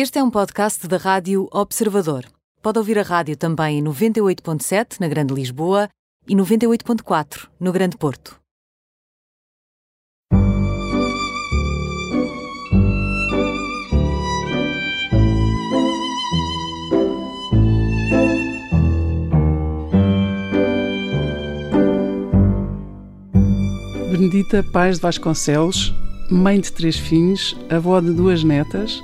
Este é um podcast da Rádio Observador. Pode ouvir a rádio também em 98.7 na Grande Lisboa e 98.4 no Grande Porto. Benedita Paz de Vasconcelos, mãe de três filhos, avó de duas netas,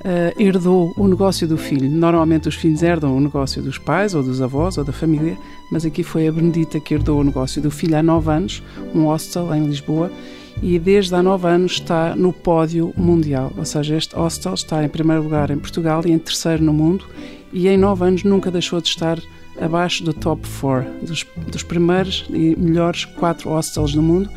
uh, herdou o negócio do filho. Normalmente os filhos herdam o negócio dos pais, ou dos avós, ou da família, mas aqui foi a Benedita que herdou o negócio do filho há nove anos, um hostel em Lisboa, e desde há nove anos está no pódio mundial. Ou seja, este hostel está em primeiro lugar em Portugal e em terceiro no mundo, e em nove anos nunca deixou de estar abaixo do top 4, dos, dos primeiros e melhores quatro hostels do mundo,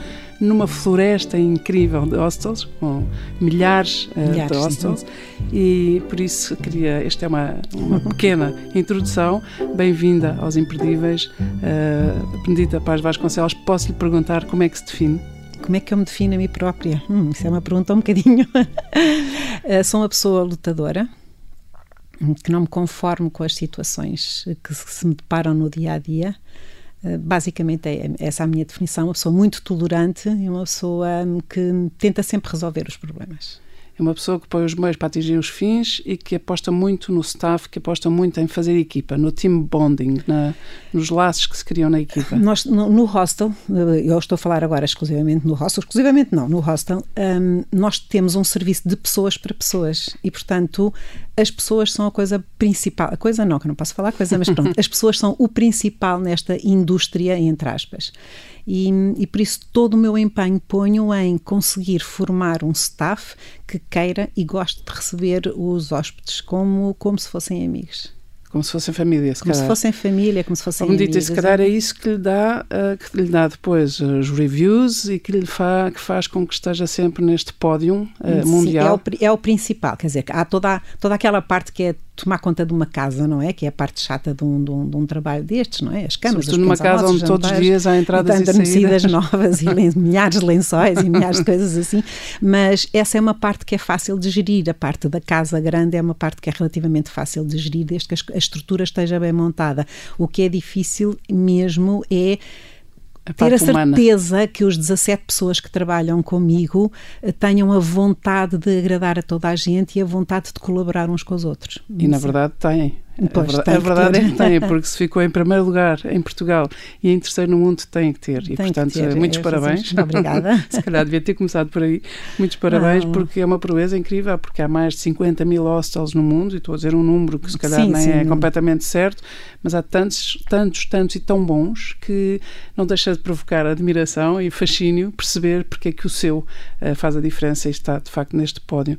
numa floresta incrível de hostels, com milhares, uh, milhares de hostels, e por isso queria. Esta é uma, uma pequena introdução. Bem-vinda aos Imperdíveis. Uh, Benedita Paz Vasconcelos, posso lhe perguntar como é que se define? Como é que eu me defino a mim própria? Hum, isso é uma pergunta um bocadinho. uh, sou uma pessoa lutadora, que não me conformo com as situações que se me deparam no dia a dia. Eh, basicamente é essa a minha definição, uma pessoa muito tolerante e uma pessoa hum, que tenta sempre resolver os problemas é uma pessoa que põe os meios para atingir os fins e que aposta muito no staff, que aposta muito em fazer equipa, no team bonding, na, nos laços que se criam na equipa. Nós, no, no, hostel, eh, eu estou a falar agora exclusivamente no hostel, exclusivamente não, no hostel, um, nós temos um serviço de pessoas para pessoas e, portanto, as pessoas são a coisa principal, a coisa não, que eu não posso falar coisa, mas pronto, as pessoas são o principal nesta indústria, entre aspas. E, e por isso todo o meu empenho ponho em conseguir formar um staff que queira e goste de receber os hóspedes como, como se fossem amigos. Como se fossem família, se Como calhar. se fossem família, como se fossem como dito, se calhar é isso que lhe dá, uh, que lhe dá depois os reviews e que lhe fa, que faz com que esteja sempre neste pódio uh, mundial. Sim, é o, é o principal, quer dizer, há toda, toda aquela parte que é tomar conta de uma casa, não é? Que é a parte chata de um, de um, de um trabalho destes, não é? As camas, Sobretudo numa casa onde todos os dias há entradas e, e saídas. novas e milhares de lençóis e milhares de coisas assim, mas essa é uma parte que é fácil de gerir, a parte da casa grande é uma parte que é relativamente fácil de gerir desde que a estrutura esteja bem montada. O que é difícil mesmo é a ter a certeza humana. que os 17 pessoas que trabalham comigo eh, tenham a vontade de agradar a toda a gente e a vontade de colaborar uns com os outros. E na verdade têm. Pois, a, verdade, a verdade é que tem, porque se ficou em primeiro lugar em Portugal e em terceiro no mundo, tem que ter. E, tem portanto, ter. muitos Eu parabéns. Obrigada. se calhar devia ter começado por aí. Muitos parabéns, Não. porque é uma proeza incrível, porque há mais de 50 mil hostels no mundo, e estou a dizer um número que se calhar sim, nem sim. é completamente certo, mas há tantos, tantos, tantos e tão bons que não deixa de provocar admiração e fascínio perceber porque é que o seu uh, faz a diferença e está, de facto, neste pódio.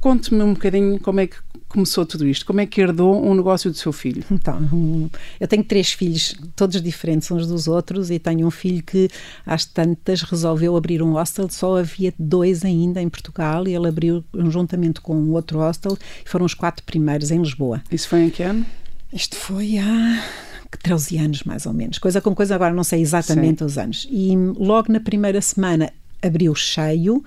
Conte-me um bocadinho como é que começou tudo isto? Como é que herdou um negócio do seu filho? Então, eu tenho três filhos, todos diferentes uns dos outros, e tenho um filho que às tantas resolveu abrir um hostel, só havia dois ainda em Portugal, e ele abriu juntamente com outro hostel, e foram os quatro primeiros em Lisboa. Isso foi em que ano? Isto foi há 13 anos, mais ou menos. Coisa com coisa, agora não sei exatamente Sim. os anos. E logo na primeira semana abriu cheio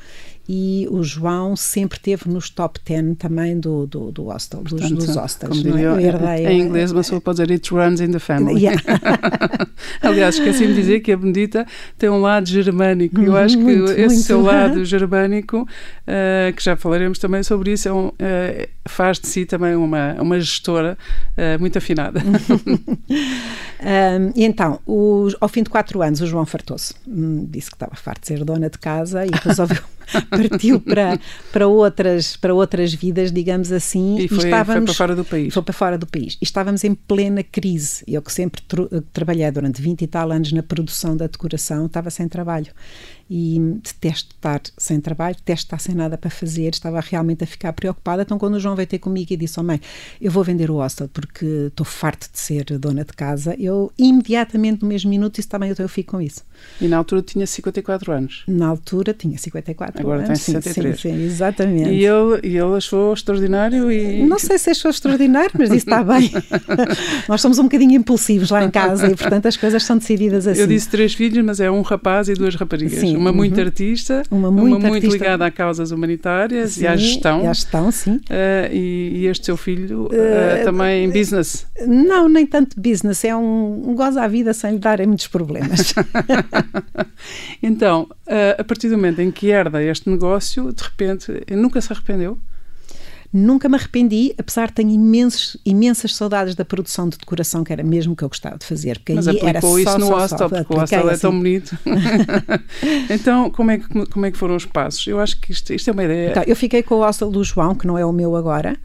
e o João sempre teve nos top 10 também do, do, do hostel, dos, Portanto, dos hostels. Como diria, é? em inglês, uma pessoa pode dizer it runs in the family. Yeah. Aliás, esqueci-me de dizer que a Benedita tem um lado germânico. Eu acho que muito, esse muito. seu lado germânico, uh, que já falaremos também sobre isso, é um, uh, faz de si também uma, uma gestora uh, muito afinada. um, então, o, ao fim de quatro anos, o João fartou-se. Hum, disse que estava farto de ser dona de casa e resolveu partiu para, para, outras, para outras vidas, digamos assim. E, foi, e estávamos, foi para fora do país. Foi para fora do país. E estávamos em plena crise. Eu que sempre trabalhei durante 20 e tal anos na produção da decoração, estava sem trabalho e detesto estar sem trabalho, detesto estar sem nada para fazer, estava realmente a ficar preocupada. Então, quando o João veio ter comigo e disse: Oh, mãe, eu vou vender o hostel porque estou farto de ser dona de casa, eu imediatamente, no mesmo minuto, disse: também então eu fico com isso. E na altura tinha 54 anos? Na altura tinha 54 Agora anos. Agora tem 63. Sim, sim, exatamente. E ele, e ele achou extraordinário e. Não sei se achou extraordinário, mas isso está bem. Nós somos um bocadinho impulsivos lá em casa e, portanto, as coisas são decididas assim. Eu disse três filhos, mas é um rapaz e duas raparigas. Sim, uma muito uhum. artista, uma muito, uma muito ligada a causas humanitárias sim, e à gestão. E à gestão, sim. Uh, e, e, este seu filho uh, também business? Não, nem tanto business, é um, um goza à vida sem lhe darem muitos problemas. então, a partir do momento em que herda este negócio, de repente, nunca se arrependeu? Nunca me arrependi, apesar de ter imensos, imensas saudades da produção de decoração, que era mesmo que eu gostava de fazer. Porque Mas aí era só, isso no só, hostel, só, porque o hostel assim. é tão bonito. então, como é, que, como é que foram os passos? Eu acho que isto, isto é uma ideia. Então, eu fiquei com o hostel do João, que não é o meu agora,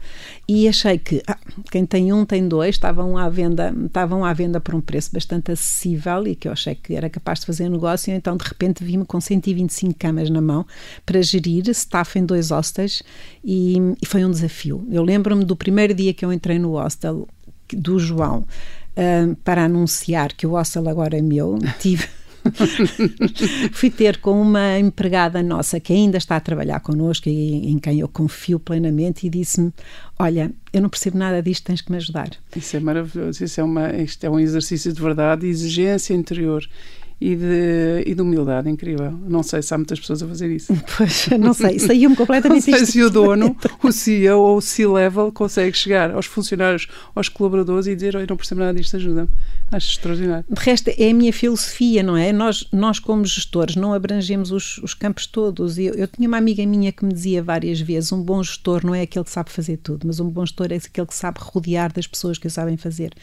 e achei que ah, quem tem um tem dois, estavam à venda, estavam à venda por um preço bastante acessível e que eu achei que era capaz de fazer negócio, então de repente vi-me com 125 camas na mão para gerir staff em dois hostels e, e foi um desafio. Eu lembro-me do primeiro dia que eu entrei no hostel do João uh, para anunciar que o hostel agora é meu, tive Fui ter com uma empregada nossa que ainda está a trabalhar connosco e em quem eu confio plenamente e disse-me: Olha, eu não percebo nada disto, tens que me ajudar. Isso é maravilhoso, isso é, uma, isto é um exercício de verdade, de exigência interior e de, e de humildade incrível. Não sei se há muitas pessoas a fazer isso. Pois, não sei, saiu-me completamente Não sei se o dono, o CEO ou o C-level consegue chegar aos funcionários, aos colaboradores e dizer: Olha, não percebo nada disto, ajuda-me. Acho extraordinário. De resto, é a minha filosofia, não é? Nós, nós como gestores, não abrangemos os, os campos todos. Eu, eu tinha uma amiga minha que me dizia várias vezes: um bom gestor não é aquele que sabe fazer tudo, mas um bom gestor é aquele que sabe rodear das pessoas que o sabem fazer.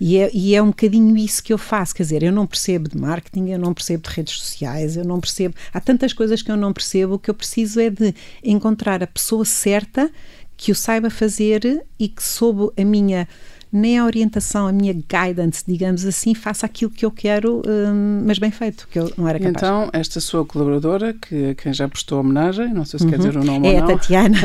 E é, e é um bocadinho isso que eu faço, quer dizer, eu não percebo de marketing, eu não percebo de redes sociais, eu não percebo. Há tantas coisas que eu não percebo, o que eu preciso é de encontrar a pessoa certa que o saiba fazer e que soube a minha nem a orientação, a minha guidance, digamos assim, faça aquilo que eu quero, hum, mas bem feito, que eu não era capaz. Então, esta sua colaboradora, que quem já prestou homenagem, não sei se uhum. quer dizer o nome é ou não. É a Tatiana.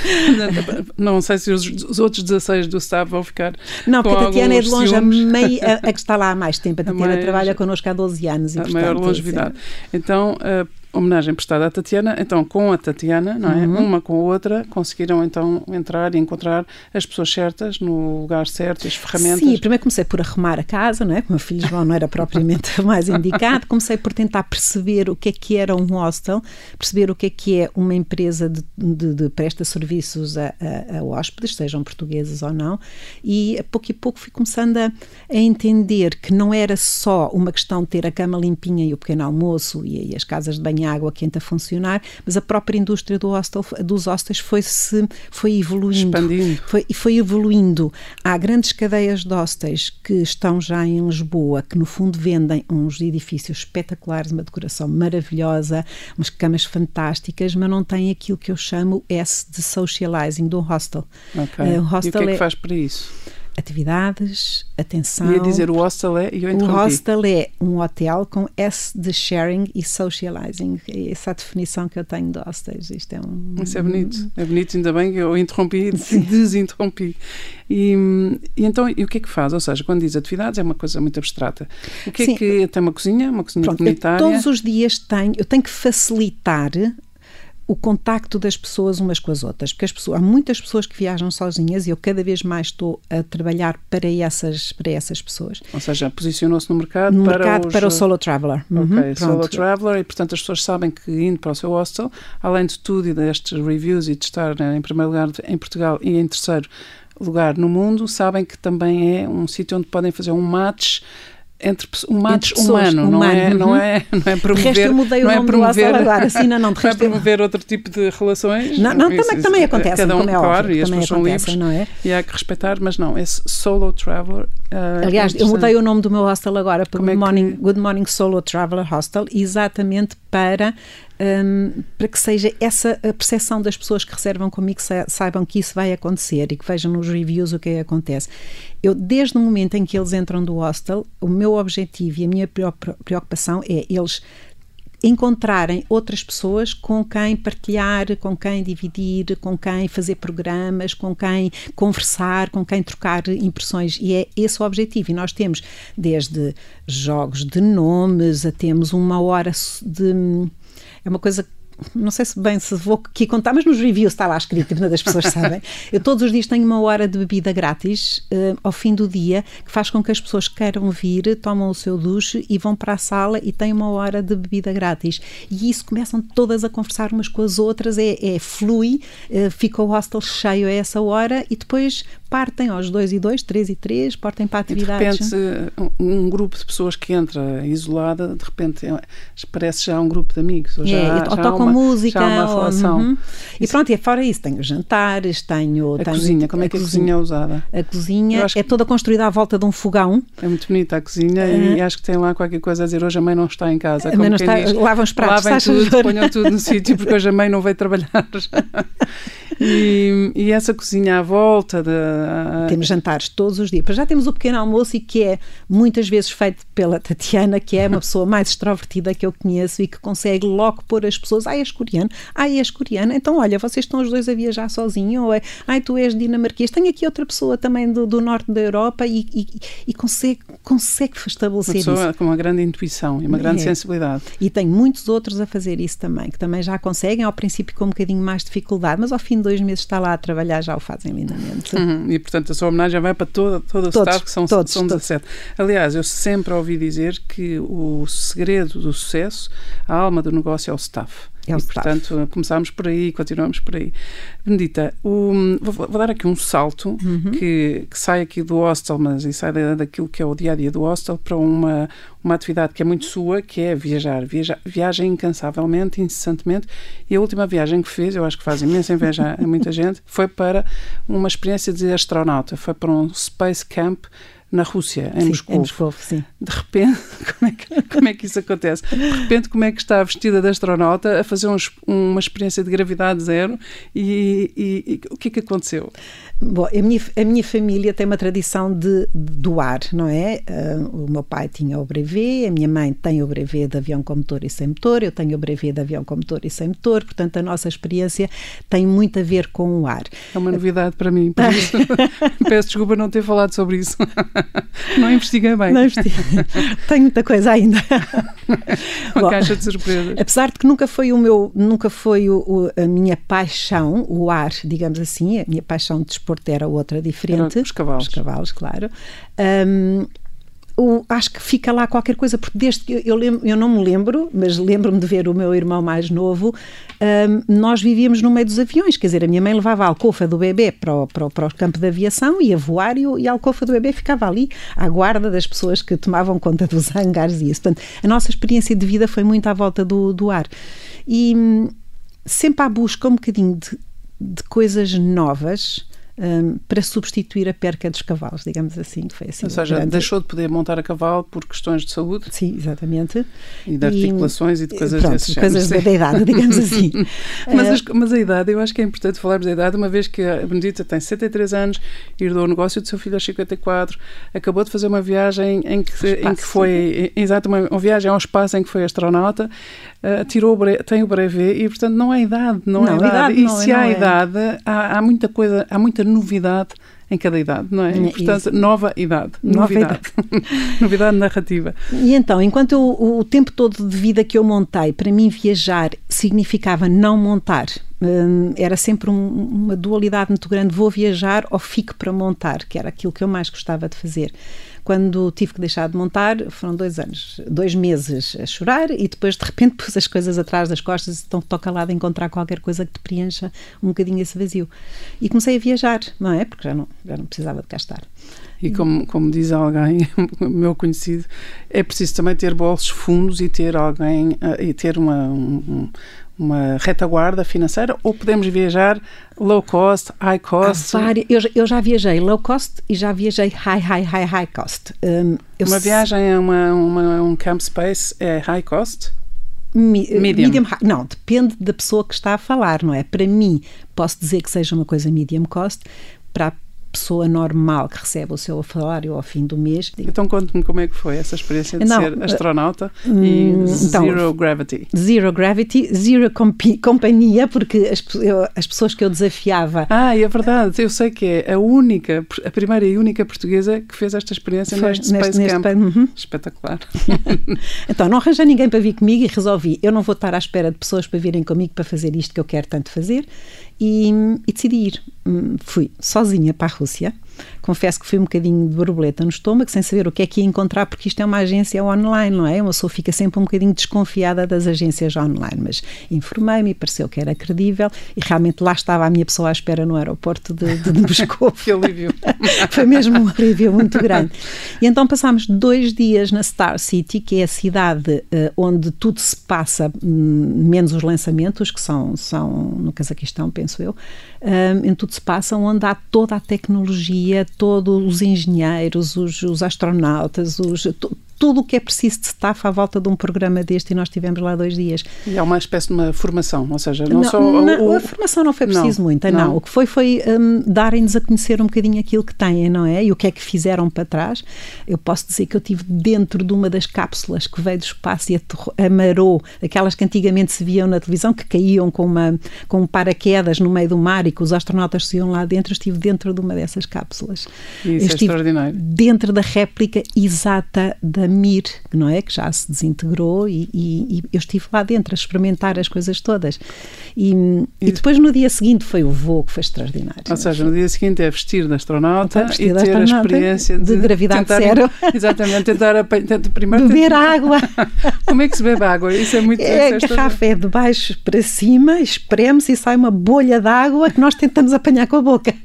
não sei se os, os, outros 16 do staff vão ficar Não, porque a Tatiana é de longe a, mei, a, a, que está lá há mais tempo. A Tatiana a trabalha connosco há 12 anos. E, a portanto, maior longevidade. Então, uh, homenagem prestada à Tatiana, então com a Tatiana, não é? Uhum. Uma com a outra, conseguiram então entrar e encontrar as pessoas certas no lugar certo, as ferramentas. Sim, primeiro comecei por arrumar a casa, não é? Como o filho João não era propriamente mais indicado, comecei por tentar perceber o que é que era um hostel, perceber o que é que é uma empresa de, de, de presta serviços a, a, a, hóspedes, sejam portugueses ou não, e a pouco e pouco fui começando a, a entender que não era só uma questão de ter a cama limpinha e o pequeno almoço e, e as casas de banho tinha água quente a funcionar, mas a própria indústria do hostel, dos hostels foi, -se, foi evoluindo. Expandindo. Foi, foi evoluindo. Há grandes cadeias de hostels que estão já em Lisboa, que no fundo vendem uns edifícios espetaculares, uma decoração maravilhosa, umas camas fantásticas, mas não têm aquilo que eu chamo S de socializing do hostel. Okay. Uh, o hostel e o que é que é faz para isso? Atividades, atenção. Ia dizer o hostel é, e eu O hostel é um hotel com S de sharing e socializing. É essa a definição que eu tenho de hostels. Isto é um... Isso é bonito. É bonito, ainda bem que eu interrompi e desinterrompi. E, e, então, e o que é que faz? Ou seja, quando diz atividades é uma coisa muito abstrata. O que é Sim. é que tem uma cozinha, uma cozinha Pronto, comunitária? todos os dias tenho, eu tenho que facilitar o contacto das pessoas umas com as outras, porque as pessoas, há muitas pessoas que viajam sozinhas e eu cada vez mais estou a trabalhar para essas, para essas pessoas. Ou seja, posicionou-se no mercado no para mercado os... para o solo traveler. Uhum, ok, solo traveler e portanto as pessoas sabem que indo para o seu hostel, além de tudo e destes reviews e de estar né, em primeiro lugar em Portugal e em terceiro lugar no mundo, sabem que também é um sítio onde podem fazer um match entre um match humano, humano, não é, não é, não é promover, de resto eu mudei não o nome é promover, agora, assim, não, não, de não é promover outro tipo de relações. Não, não isso, também, também acontece, cada um, é claro, óbvio, e as pessoas são livres não é? e há que respeitar, mas não, esse solo traveler. Uh, Aliás, eu mudei o nome do meu hostel agora para Good, é Morning, Good Morning Solo Traveler Hostel, exatamente para um, para que seja essa a percepção das pessoas que reservam comigo saibam que isso vai acontecer e que vejam nos reviews o que, é que acontece. Eu, desde o momento em que eles entram do hostel, o meu objetivo e a minha preocupação é eles encontrarem outras pessoas com quem partilhar, com quem dividir, com quem fazer programas, com quem conversar, com quem trocar impressões. E é esse o objetivo. E nós temos desde jogos de nomes a temos uma hora de. É uma coisa não sei se bem se vou aqui contar, mas nos reviews está lá escrito, e das pessoas sabem. Eu todos os dias tenho uma hora de bebida grátis uh, ao fim do dia, que faz com que as pessoas queiram vir, tomam o seu duche e vão para a sala e têm uma hora de bebida grátis. E isso começam todas a conversar umas com as outras, é, é flui, uh, fica o hostel cheio a essa hora e depois partem aos dois e dois, três e três, partem para atividades. E de repente, um, um grupo de pessoas que entra isolada, de repente é, parece já um grupo de amigos. Ou, já, é, já ou tocam uma, música. Uma relação. Uhum. E pronto, e fora isso, tenho jantares, tenho. A tenho, cozinha, como é que a cozinha é usada? A cozinha é toda construída à volta de um fogão. É muito bonita a cozinha uhum. e acho que tem lá qualquer coisa a dizer hoje a mãe não está em casa. A mãe não está, diz, lavam os pratos, lavem tudo, ponham tudo no sítio porque hoje a mãe não veio trabalhar. E, e, essa cozinha à volta de, temos jantares todos os dias. Já temos o pequeno almoço e que é muitas vezes feito pela Tatiana, que é uma pessoa mais extrovertida que eu conheço e que consegue logo pôr as pessoas, ai, és coreano, ai, és coreana, então olha, vocês estão os dois a viajar sozinho, ou é, ai, tu és dinamarquês, tenho aqui outra pessoa também do, do norte da Europa e, e, e consegue, consegue estabelecer uma pessoa isso. com uma grande intuição e uma grande É. sensibilidade. E tem muitos outros a fazer isso também, que também já conseguem, ao princípio com um bocadinho mais de dificuldade, mas ao fim de dois meses está lá a trabalhar, já o fazem lindamente. Uhum. E portanto a sua homenagem vai para toda, todo o Todos, staff, que são, todos, são todos. 17. Aliás, eu sempre ouvi dizer que o segredo do sucesso, a alma do negócio é o staff. É e, portanto, começámos por aí e continuamos por aí. Benedita, o- vou, vou dar aqui um salto Uhum. que, que sai aqui do hostel, mas e sai da- daquilo que é o dia a dia do hostel para uma, uma atividade que é muito sua, que é viajar. Viaja, viaja incansavelmente, incessantemente. E a última viagem que fez, eu acho que faz imensa inveja a muita gente, foi para uma experiência de astronauta. Foi para um Space Camp na Rússia, em sim, Moscou. em Moscou, sim. De repente, como é, que, como é que isso acontece? De repente, como é que está vestida de astronauta a fazer um uma experiência de gravidade zero e, e- e o que é que aconteceu? Bom, a minha, a minha família tem uma tradição de, de doar, não é? Ah, o meu pai tinha o brevet, a minha mãe tem o brevet de avião com motor e sem motor, eu tenho o brevet de avião com motor e sem motor, portanto a nossa experiência tem muito a ver com o ar. É uma novidade para mim, por isso peço desculpa não ter falado sobre isso. Não investiguei bem. Não investi- tenho muita coisa ainda. Uma Bom, caixa de surpresas. Apesar de que nunca foi o meu, nunca foi o, o- a minha paixão, o ar, digamos assim, a minha paixão de desporto era outra diferente. Era os cavalos. Os cavalos, claro. Hum, o- acho que fica lá qualquer coisa, porque desde que eu, eu, lembro- eu não me lembro, mas lembro-me de ver o meu irmão mais novo, hum, nós vivíamos no meio dos aviões, quer dizer, a minha mãe levava a alcofa do bebê para o, para o, para o campo de aviação, ia voar e, e a alcofa do bebê ficava ali à guarda das pessoas que tomavam conta dos hangares e isso. Portanto, a nossa experiência de vida foi muito à volta do, do ar. E hum, sempre à busca um bocadinho de, de coisas novas hum, para substituir a perca dos cavalos, digamos assim, que foi assim. Ou seja, grande- deixou de poder montar a cavalo por questões de saúde Sim, exatamente. e de articulações e, de coisas pronto, desse coisas género. da, da idade, digamos assim. Mas, Eh, as- mas a idade, eu acho que é importante falarmos da idade, uma vez que a Benedita tem 63 anos, herdou o negócio do seu filho aos 54, acabou de fazer uma viagem em que, em espaço, que foi, exato, uma, uma viagem ao espaço em que foi astronauta, eh, tirou o tem o brevet e, portanto, não há idade, não, há Não, idade. idade e não é- se há é. idade, há, há muita coisa, há muita novidade em cada idade, não é? E, É, portanto, isso. nova idade, Nova novidade, novidade narrativa. E então, enquanto eu, o, o tempo todo de vida que eu montei, para mim viajar significava não montar. Hum, era sempre um- uma dualidade muito grande: vou viajar ou fico para montar, que era aquilo que eu mais gostava de fazer. Quando tive que deixar de montar, foram dois anos, dois meses a chorar e depois de repente pus as coisas atrás das costas, então toca lá de encontrar qualquer coisa que te preencha um bocadinho esse vazio. E comecei a viajar, não é? Porque já não, já não precisava de cá estar. E como, como diz alguém, meu conhecido, é preciso também ter bolsos fundos e ter alguém, eh, e ter uma, um- uma retaguarda financeira, ou podemos viajar low cost, high cost. Várias- eu, já- eu já viajei low cost e já viajei high, high, high, high cost. Eu Uma viagem a uma, uma- um camp space é high cost? mi- eh, medium. high. Não, depende da pessoa que está a falar, não é? Para mim, posso dizer que seja uma coisa medium cost. Para, pessoa normal que recebe o seu salário ao fim do mês. Então conte-me como é que foi essa experiência de Não, ser astronauta hum, e então, zero gravity. Zero gravity, zero companhia, porque as, eu- as pessoas que eu desafiava Ah, e é verdade, eu sei que é a única, a primeira e única portuguesa que fez esta experiência foi neste Space Camp. pa- Uhum. Espetacular. Então, não arranjei ninguém para vir comigo e resolvi, eu não vou estar à espera de pessoas para virem comigo para fazer isto que eu quero tanto fazer e, e decidi ir. Hum, Fui sozinha para a Rússia. Confesso que fui um bocadinho de borboleta no estômago, sem saber o que é que ia encontrar, porque isto é uma agência online, não é? Uma pessoa fica sempre um bocadinho desconfiada das agências online, mas informei-me e pareceu que era credível e realmente lá estava a minha pessoa à espera no aeroporto de, de, de Moscou. Que alívio. Foi mesmo um alívio muito grande. E então passámos dois dias na Star City, que é a cidade eh, onde tudo se passa, hum, menos os lançamentos, que são, são no Cazaquistão, penso eu, hum, em tudo se passa, onde há toda a tecnologia, todos os engenheiros, os, os astronautas, os, tudo o que é preciso de staff à volta de um programa deste, e nós estivemos lá dois dias. E é uma espécie de uma formação, ou seja, não, Não, só não, o, a formação não foi preciso Não, muita, não. não. O que foi foi hum, darem-nos a conhecer um bocadinho aquilo que têm, não é? E o que é que fizeram para trás. Eu posso dizer que eu tive dentro de uma das cápsulas que veio do espaço e amarou, aquelas que antigamente se viam na televisão, que caíam com, uma, com um paraquedas no meio do mar e que os astronautas se iam lá dentro. Eu estive dentro de uma dessas cápsulas. Isso eu é extraordinário. dentro da réplica exata da Mir, não é? Que já se desintegrou e, e- e eu estive lá dentro a experimentar as coisas todas. E, e depois no dia seguinte foi o voo que foi extraordinário. Ou seja, no dia seguinte é vestir de astronauta Vestir e ter a astronauta, experiência de, de gravidade tentar, zero. Exatamente, tentar apa- tentar- primeiro Beber tentar- água. Como é que se bebe água? Isso é muito É, a garrafa é de baixo para cima, espreme-se e sai uma bolha de água que nós tentamos apanhar com a boca.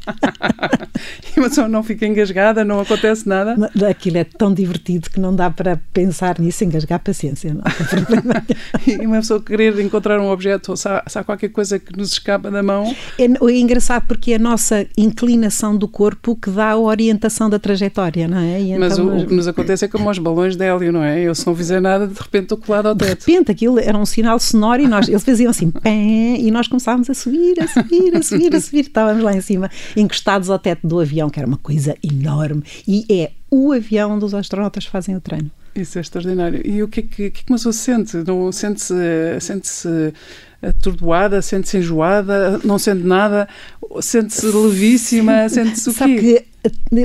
E uma pessoa não fica engasgada, não acontece nada. Aquilo é tão divertido que não dá para pensar nisso, engasgar paciência. Não problema. E uma pessoa querer encontrar um objeto ou se há, se há qualquer coisa que nos escapa da mão, É, é engraçado porque é a nossa inclinação do corpo que dá a orientação da trajetória, não é? E mas então, o, o que nos acontece é como aos balões de hélio, não é? Eu se não fizer nada, de repente estou colado ao de teto. repente aquilo era um sinal sonoro e nós, eles faziam assim, pé, e nós começávamos a subir, a subir, a subir, a subir. Estávamos lá em cima, encostados ao teto do avião, que era uma coisa enorme. E é o avião onde os astronautas fazem o treino. Isso é extraordinário. E o que é que, que, é que uma pessoa sente? Não sente-se sente-se atordoada, sente-se enjoada, não sente nada, sente-se levíssima, sente-se o Sabe quê? que eh,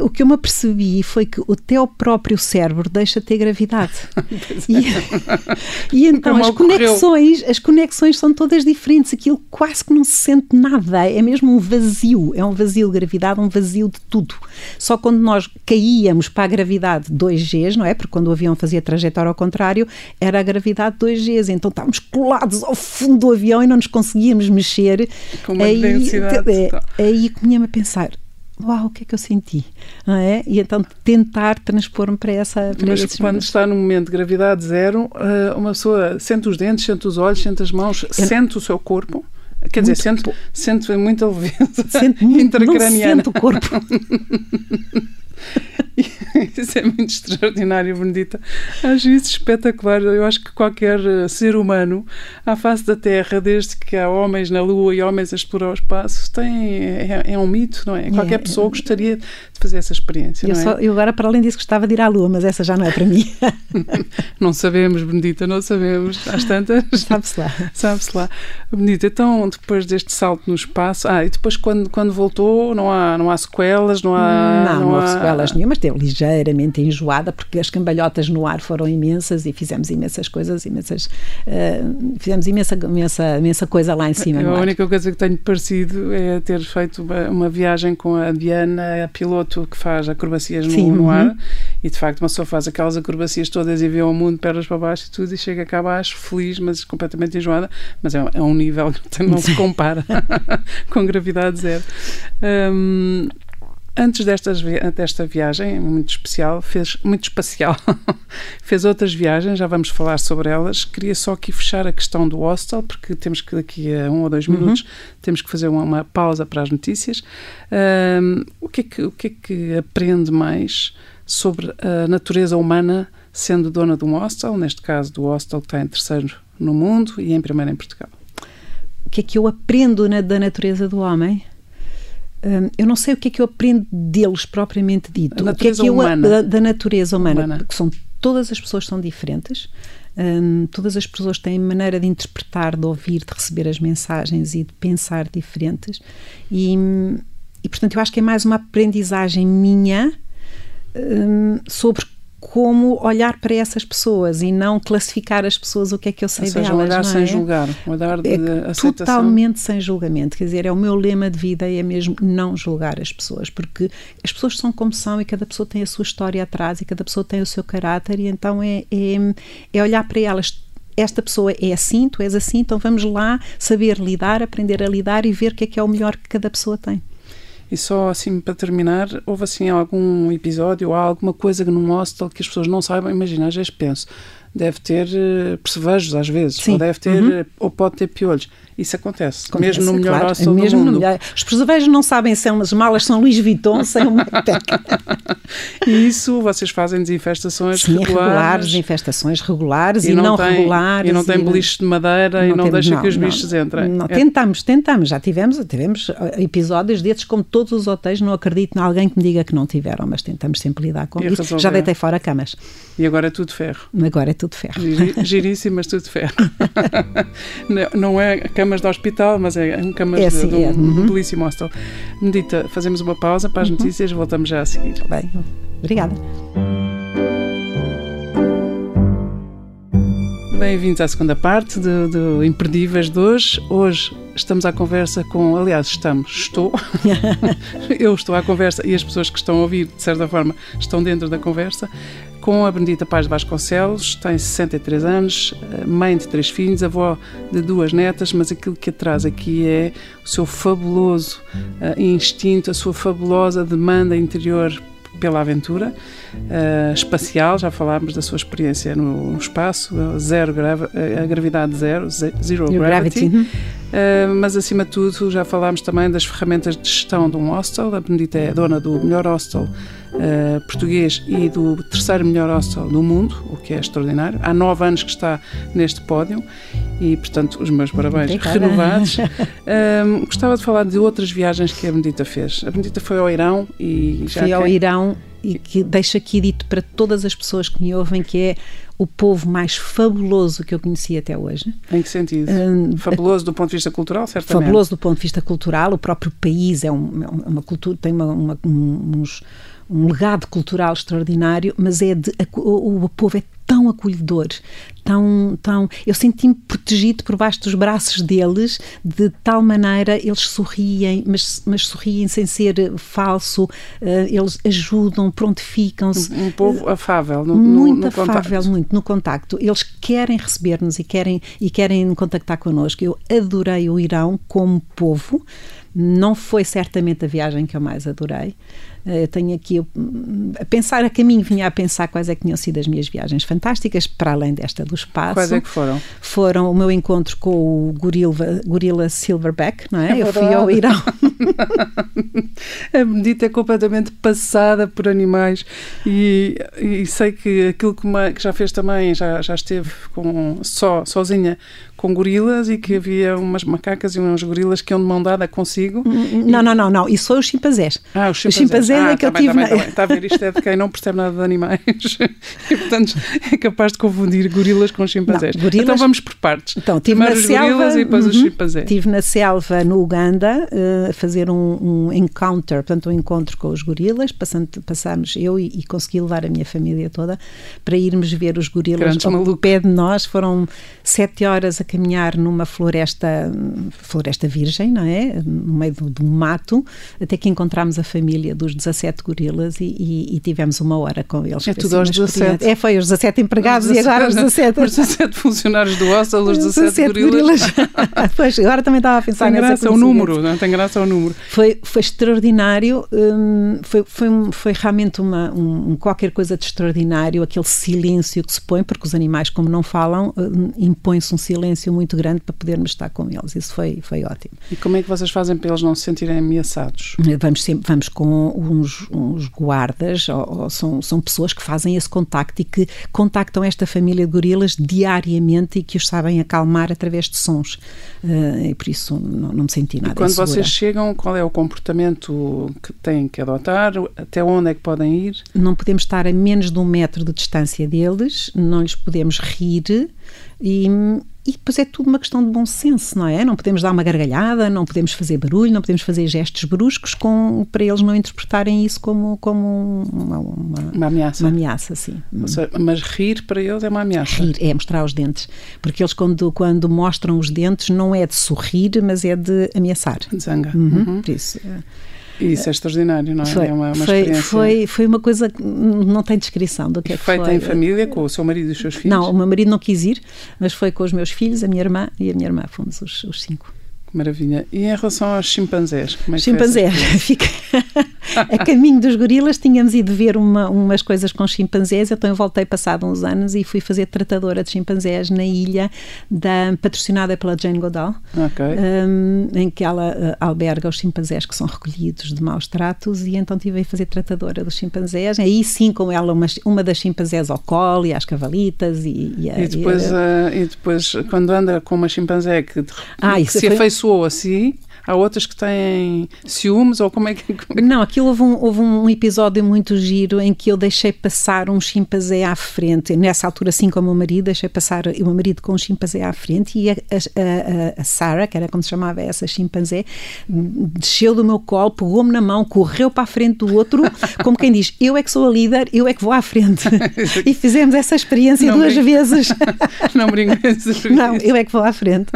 o que eu me apercebi foi que o teu próprio cérebro deixa de ter gravidade. e, e então Como as ocorreu. conexões, as conexões são todas diferentes, aquilo quase que não se sente nada, é mesmo um vazio, é um vazio de gravidade, um vazio de tudo. Só quando nós caíamos para a gravidade 2Gs, não é? Porque quando o avião fazia trajetória ao contrário, era a gravidade 2Gs, então estávamos colados ao fundo do avião e não nos conseguíamos mexer. Com uma densidade é, total. aí começo-me a pensar, uau, o que é que eu senti? Não é? E então tentar transpor-me para essa. Para Mas quando momentos. está no momento de gravidade zero, eh, uma pessoa sente os dentes, sente os olhos, sente as mãos, sente o seu corpo. Quer dizer, sente, sente muita leveza Sente muito, não intracraniana. sente o corpo. Isso é muito extraordinário, Benedita. Acho isso espetacular. Eu acho que qualquer eh, ser humano à face da Terra, desde que há homens na Lua e homens a explorar o espaço, tem, é, é um mito, não é? Qualquer É. pessoa gostaria de fazer essa experiência, Eu, não é? só- eu agora, para além disso, gostava de ir à Lua, mas essa já não é para mim. Não sabemos, Benedita, não sabemos. Às tantas. Sabe-se lá. Sabe-se lá. Benedita, então, depois deste salto no espaço, ah, e depois quando, quando voltou, não há, não há sequelas, não há. não, não houve há- sequelas nenhumas, ligeiramente enjoada, porque as cambalhotas no ar foram imensas e fizemos imensas coisas, imensas. eh, fizemos imensa, imensa, imensa coisa lá em cima. A ar. única coisa que tenho parecido é ter feito uma, uma viagem com a Diana, a piloto que faz acrobacias no, Sim, no uhum. ar, e de facto uma pessoa faz aquelas acrobacias todas e vê o mundo pernas para baixo e tudo, e chega cá abaixo feliz, mas completamente enjoada, mas é, é um nível que não se compara com gravidade zero. Hum, Antes destas, desta viagem, muito especial, fez muito espacial, fez outras viagens, já vamos falar sobre elas. Queria só aqui fechar a questão do hostel, porque temos que daqui a um ou dois minutos temos que fazer uma, uma pausa para as notícias. Ahm, o, que é que, o que é que aprende mais sobre a natureza humana sendo dona de um hostel, neste caso do hostel que está em terceiro no mundo e em primeiro em Portugal? O que é que eu aprendo na- da natureza do homem? Hum, eu não sei o que é que eu aprendo deles propriamente dito. A o que é que eu, humana. da, da natureza humana, Humana. porque são todas as pessoas são diferentes. hum, todas as pessoas têm maneira de interpretar, de ouvir, de receber as mensagens e de pensar diferentes. E, e portanto, eu acho que é mais uma aprendizagem minha hum, sobre como olhar para essas pessoas e não classificar as pessoas o que é que eu sei Ou seja, um delas. olhar não sem é? julgar, um olhar de É aceitação. totalmente sem julgamento. Quer dizer, é o meu lema de vida e é mesmo não julgar as pessoas, porque as pessoas são como são e cada pessoa tem a sua história atrás e cada pessoa tem o seu caráter, e então é, é, é olhar para elas. Esta pessoa é assim, tu és assim, então vamos lá saber lidar, aprender a lidar e ver o que é que é o melhor que cada pessoa tem. E só assim para terminar, houve assim algum episódio ou alguma coisa num hostel que as pessoas não saibam? Imagina, às vezes penso, deve ter eh, percevejos às vezes, Sim. ou deve ter, Uhum. eh, ou pode ter piolhos. Isso acontece, Acontece, mesmo no melhor claro, hostel mesmo do no mundo. melhor- Os preserveiros não sabem se as malas são Louis Vuitton, sem uma teca. E isso vocês fazem desinfestações Sim, regulares, regulares. infestações regulares e, não, tem, regulares. E não tem beliches de madeira e não temos- deixa não, que os não, bichos entrem. Não, É- tentamos, tentamos, já tivemos, tivemos episódios desses, como todos os hotéis, não acredito em alguém que me diga que não tiveram, mas tentamos sempre lidar com E isso. resolver. Já deitei fora camas, E agora é tudo ferro. agora é tudo ferro. Giríssimo, mas tudo ferro. Não- é camas de hospital, mas é camas É de, assim, de um é, uhum. belíssimo hostel. Medita, fazemos uma pausa para as notícias, voltamos já a seguir. Bem, obrigada. Bem-vindos à segunda parte do, do Imperdíveis de hoje. Hoje estamos à conversa com, aliás, estamos, estou, eu estou à conversa e as pessoas que estão a ouvir, de certa forma, estão dentro da conversa, com a Benedita Paz de Vasconcelos, tem 63 anos, mãe de três filhos, avó de duas netas, mas aquilo que a traz aqui é o seu fabuloso eh, instinto, a sua fabulosa demanda interior pela aventura eh, espacial, já falámos da sua experiência no espaço, zero grava, a gravidade zero, ze- zero gravity, gravity, uhum. Uh, mas acima de tudo já falámos também das ferramentas de gestão de um hostel. A Benedita é dona do melhor hostel uh, português e do terceiro melhor hostel do mundo, o que é extraordinário. Há nove anos que está neste pódio e, portanto, os meus parabéns Obrigada. renovados. Um, gostava de falar de outras viagens que a Benedita fez. A Benedita foi ao Irão e já Fui ao Irão e que deixo aqui dito para todas as pessoas que me ouvem que é o povo mais fabuloso que eu conheci até hoje. Em que sentido? Hum, Fabuloso do ponto de vista cultural, certamente. fabuloso do ponto de vista cultural. O próprio país é, um- é uma cultura, tem uma, uma- um, uns- um legado cultural extraordinário, mas é de, o, o povo é tão acolhedor, tão, tão. Eu senti-me protegido por baixo dos braços deles, de tal maneira eles sorriem, mas, mas sorriem sem ser falso, eh, eles ajudam, prontificam-se. Um povo afável no, no- muito no afável, contacto. muito no contacto. Eles querem receber-nos e querem, e querem contactar connosco. Eu adorei o Irão como povo. Não foi certamente a viagem que eu mais adorei. Eh, Eu tenho aqui hum, a pensar a caminho, vinha a pensar quais é que tinham sido as minhas viagens fantásticas, para além desta do espaço. Quais é que foram? Foram o meu encontro com o gorila, gorila Silverback, não é? É eu fui ao Irão. A Benedita é completamente passada por animais e, e sei que aquilo que, uma- que já fez também, já, já esteve com, só, sozinha com gorilas e que havia umas macacas e uns gorilas que iam de mão dada consigo. Não, não, não, não. Isso foi os chimpanzés. Ah, os Os chimpanzés. Ah, que eu tá bem, tive tá na- tá. Está a ver, isto é de quem não percebe nada de animais e, portanto, é capaz de confundir gorilas com chimpanzés. Não, gorilas- Então vamos por partes. Então, tive Primeiro na os selva, gorilas e depois os uhum. chimpanzés. Estive na selva, no Uganda, eh, a fazer um, um encounter, portanto, um encontro com os gorilas. Passando, passámos eu e, e consegui levar a minha família toda para irmos ver os gorilas Grandes ao malucos. pé de nós. Foram sete horas a caminhar numa floresta, floresta virgem, não é? No meio de um mato, até que encontramos a família dos 17 gorilas e, e- e tivemos uma hora com eles. É tudo assim aos uma 17. experiência. É, foi os 17 empregados e agora os 17. Os 17 funcionários do hostel, os 17, gorilas. gorilas. pois, agora também estava a pensar Tem nessa graça o coincidência. número, não é? tem graça o número. Foi, foi extraordinário, hum, foi, foi, um- foi realmente uma, um, um qualquer coisa de extraordinário, aquele silêncio que se põe, porque os animais, como não falam, hum, impõe-se um silêncio muito grande para podermos estar com eles. Isso foi, foi ótimo. E como é que vocês fazem para eles não se sentirem ameaçados? Vamos, sempre, vamos com uns, uns guardas, ou, ou são, são pessoas que fazem esse contacto e que contactam esta família de gorilas diariamente e que os sabem acalmar através de sons. Uh, e por isso não, não me senti nada E quando insegura. vocês chegam, qual é o comportamento que têm que adotar? Até onde é que podem ir? Não podemos estar a menos de um metro de distância deles, não lhes podemos rir e, e depois é tudo uma questão de bom senso, não é? Não podemos dar uma gargalhada, não podemos fazer barulho, não podemos fazer gestos bruscos com, para eles não interpretarem isso como, como uma, uma, Uma ameaça. uma ameaça, sim. Seja, Mas rir para eles é uma ameaça. Rir é mostrar os dentes, porque eles quando, quando mostram os dentes não é de sorrir, mas é de ameaçar. Zanga. Uhum, Uhum. Por isso, é. Isso é extraordinário, não é? foi, é uma, uma foi, foi, foi uma coisa que não tem descrição do que é que feita foi. em família, com o seu marido e os seus filhos. Não, o meu marido não quis ir, mas foi com os meus filhos, a minha irmã e a minha irmã, fomos os, os cinco. Que Maravilha. E em relação aos chimpanzés? Como é que foi Chimpanzé, essa fica a caminho dos gorilas, tínhamos ido ver uma, umas coisas com chimpanzés, então eu voltei passado uns anos e fui fazer tratadora de chimpanzés na ilha da, patrocinada pela Jane Goodall, Ok. um, em que ela uh, alberga os chimpanzés que são recolhidos de maus tratos. E então tive a fazer tratadora dos chimpanzés, aí sim com ela uma, uma das chimpanzés ao colo e às cavalitas e, e, a- E depois, e a- ah, e depois, quando anda com uma chimpanzé que, Ah, que se foi- afeiçoou a si, há outras que têm ciúmes, ou como é que. Como é que... Não, aquilo houve um, houve um episódio muito giro em que eu deixei passar um chimpanzé à frente. Nessa altura, assim como o meu marido, deixei passar o meu marido com um chimpanzé à frente e a, a, a, Sarah, que era como se chamava essa chimpanzé, desceu do meu colo, pegou-me na mão, correu para a frente do outro, como quem diz: Eu é que sou a líder, eu é que vou à frente. e fizemos essa experiência Não duas brinco. vezes. Não brinco. Não, eu é que vou à frente.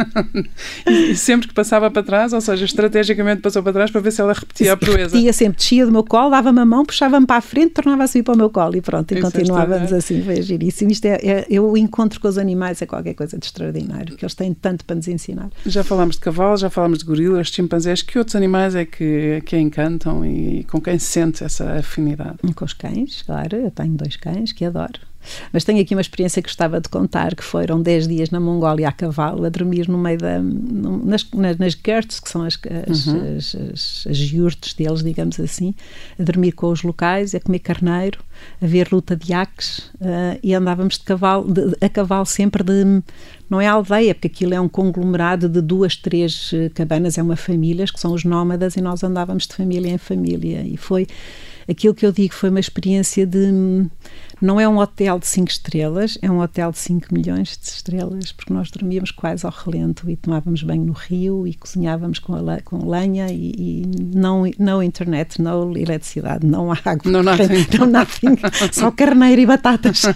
E sempre que passava para trás, ou seja, estrategicamente passou para trás para ver se ela repetia a proeza. Ia sempre, descia do meu colo, dava-me a mão, puxava-me para a frente, tornava a subir para o meu colo e pronto, e Isso é continuávamos extraordinário. assim, foi giríssimo. Isto é, é, eu o encontro com os animais é qualquer coisa de extraordinário, que eles têm tanto para nos ensinar. Já falámos de cavalos, já falámos de gorilas, de chimpanzés. Que outros animais é que, que encantam e com quem se sente essa afinidade? Com os cães, claro, eu tenho dois cães que adoro. Mas tenho aqui uma experiência que gostava de contar, que foram 10 dias na Mongólia a cavalo, a dormir no meio da... no- nas, nas, nas gerts, que são as, as, Uhum. as, as, as yurts deles, digamos assim, a dormir com os locais, a comer carneiro, a ver luta de iaques, eh, e andávamos de cavalo, de- a cavalo sempre de... Não é aldeia, porque aquilo é um conglomerado de duas, três eh, cabanas, é uma família, que são os nómadas, e nós andávamos de família em família. E foi aquilo que eu digo, foi uma experiência de. Não é um hotel de 5 estrelas, é um hotel de 5 milhões de estrelas, porque nós dormíamos quase ao relento e tomávamos banho no rio e cozinhávamos com, a com lenha e, e não, não internet, não eletricidade, não água. Não nothing. Não nothing, só carneiro e batatas.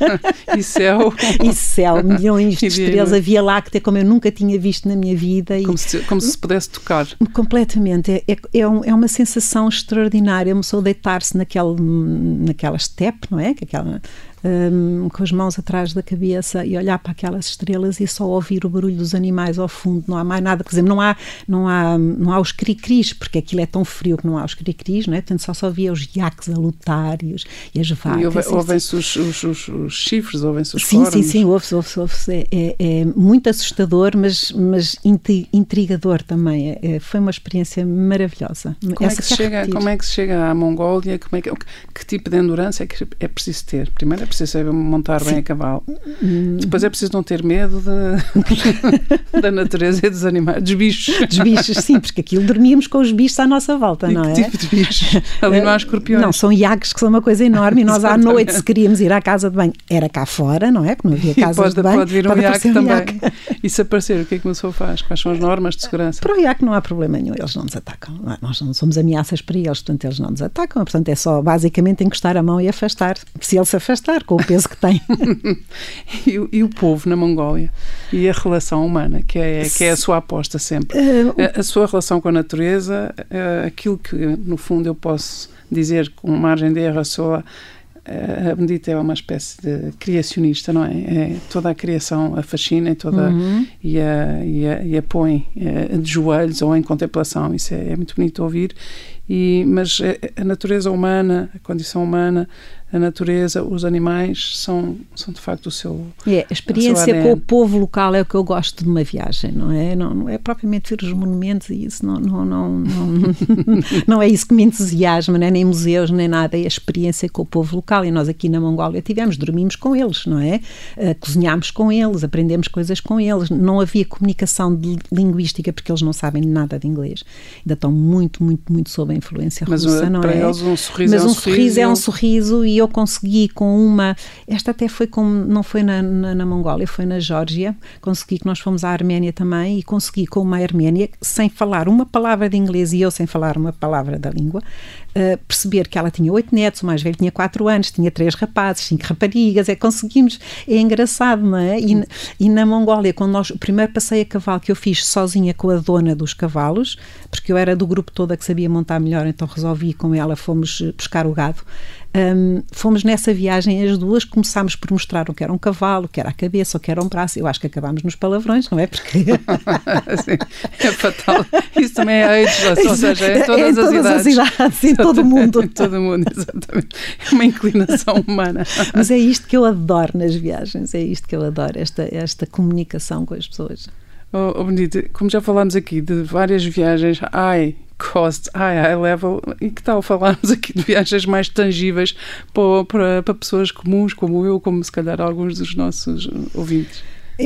E céu, e céu, milhões de estrelas, noite. a Via Láctea, como eu nunca tinha visto na minha vida. E, como se, como se se pudesse tocar. Completamente. É, é, é, um- é uma sensação extraordinária. Uma pessoa deitar-se naquele, naquela steppe, não é? Que Aquela, hum, com as mãos atrás da cabeça e olhar para aquelas estrelas e só ouvir o barulho dos animais ao fundo. Não há mais nada. Por exemplo, não há, não há, não há os cri-cris, porque aquilo é tão frio que não há os cri-cris, não é? Portanto, só só via os iaques a lutar e, os, e as vacas. E ouve- Assim, ouvem-se os, os, os, os chifres, ouvem-se os Sim, sim, sim, ouve-se, ouve-se, ouve-se. É, é- é muito assustador, mas, mas intrigador também. É- é- foi uma experiência maravilhosa. Como é, Essa que se chega, repetir. como é que se chega à Mongólia? Como é que, que, que tipo de endurance é que é preciso ter? Primeiro é preciso saber montar bem a cavalo. Hum. Depois é preciso não ter medo de- da natureza e dos animais, dos bichos. Dos bichos, sim, porque aquilo dormíamos com os bichos à nossa volta, E não que é? tipo de bichos? Ali não há escorpiões. Não, são iaques que são uma coisa enorme e nós à noite, se queríamos ir à casa de banho, era cá fora, não é? Porque não havia pode, de banho. pode vir um pode iaque também. iaque. E se aparecer, o que é que uma pessoa faz? Quais são as normas de segurança? Para o IAC não há problema nenhum, eles não nos atacam. é? Nós não somos ameaças para eles, portanto eles não nos atacam. Portanto é só basicamente encostar a mão e afastar. Se ele se afastar, com o peso que tem. E, o- e o povo na Mongólia? E a relação humana, que é, que é a sua aposta sempre? Eh, A, a sua relação com a natureza, eh, aquilo que no fundo eu posso dizer com margem de erro, a sua. eh, A Benedita é uma espécie de criacionista, não é? é toda a criação a fascina e, toda, Uhum. e, a, e, a, e a põe eh, de joelhos ou em contemplação. Isso é, é muito bonito ouvir. E, mas a natureza humana, a condição humana, a natureza, os animais são, são de facto o seu. É, a experiência com o povo local é o que eu gosto de uma viagem, não é? Não, não é propriamente ver os monumentos e isso, não, não, não, não, não é isso que me entusiasma, não é? nem museus, nem nada, é a experiência com o povo local. E nós aqui na Mongólia tivemos, dormimos com eles, não é? Uh, cozinhámos com eles, aprendemos coisas com eles. Não havia comunicação linguística porque eles não sabem nada de inglês. Ainda estão muito, muito, muito sob a influência Mas russa, uh, não para é? Eles um sorriso Mas é um, um sorriso é um sorriso e eu consegui com uma. Esta até foi com. Não foi na, na, na, Mongólia, foi na Geórgia. Consegui que nós fomos à Arménia também e consegui com uma arménia, sem falar uma palavra de inglês e eu sem falar uma palavra da língua, uh, perceber que ela tinha oito netos, o mais velho tinha quatro anos, tinha três rapazes, cinco raparigas. É conseguimos. É engraçado, não é? E, e na Mongólia, quando nós. O primeiro passeio a cavalo que eu fiz sozinha com a dona dos cavalos, porque eu era do grupo todo que sabia montar melhor, então resolvi com ela, fomos buscar o gado. Um, fomos nessa viagem as duas, começámos por mostrar o que era um cavalo, o que era a cabeça, o que era um braço. Eu acho que acabámos nos palavrões, não é? Porque. Sim, é fatal. Isso também é age, ou seja, é em todas, é em todas as idades. As idades em todo o mundo. em todo o mundo, exatamente. É uma inclinação humana. Mas é isto que eu adoro nas viagens, é isto que eu adoro, esta, esta comunicação com as pessoas. Oh, oh Benito, como já falámos aqui de várias viagens, ai, cost, high, level, e que tal falarmos aqui de viagens mais tangíveis para, para, para, pessoas comuns, como eu, como se calhar alguns dos nossos ouvintes?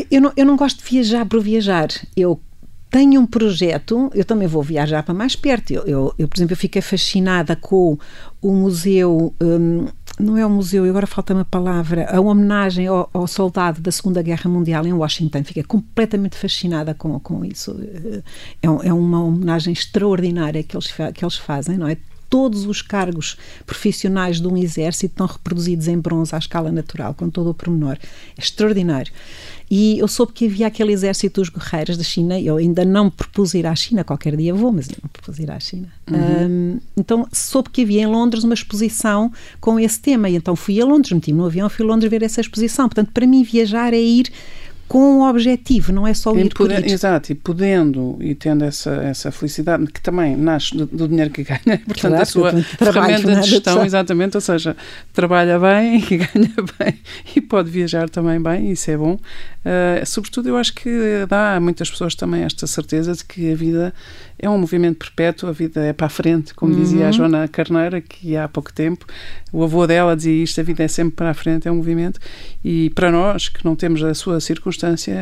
Eu não, eu não gosto de viajar por viajar. Eu tenho um projeto, eu também vou viajar para mais perto. Eu, eu, eu por exemplo, eu fiquei fascinada com o museu. Um, não é o museu, agora falta uma palavra, a homenagem ao, ao, soldado da Segunda Guerra Mundial em Washington. Fiquei completamente fascinada com, com isso. É, é uma homenagem extraordinária que eles, que eles fazem, não é? Todos os cargos profissionais de um exército estão reproduzidos em bronze à escala natural, com todo o pormenor. É extraordinário. E eu soube que havia aquele exército dos guerreiros da China. Eu ainda não propus ir à China, qualquer dia vou, mas não propus ir à China. Uhum. Um, então soube que havia em Londres uma exposição com esse tema. E então fui a Londres, meti-me no avião, fui a Londres ver essa exposição. Portanto, para mim, viajar é ir com um objetivo, não é só ir por ir. Exato, e podendo e tendo essa, essa felicidade, que também nasce do, do dinheiro que ganha, portanto claro, a sua ferramenta de gestão, exatamente, ou seja, trabalha bem e ganha bem e pode viajar também bem, isso é bom. Uh, sobretudo eu acho que dá a muitas pessoas também esta certeza de que a vida é um movimento perpétuo, a vida é para a frente, como uhum. dizia a Joana Carneira, que há pouco tempo, o avô dela dizia isto, a vida é sempre para a frente, é um movimento, e para nós, que não temos a sua circunstância,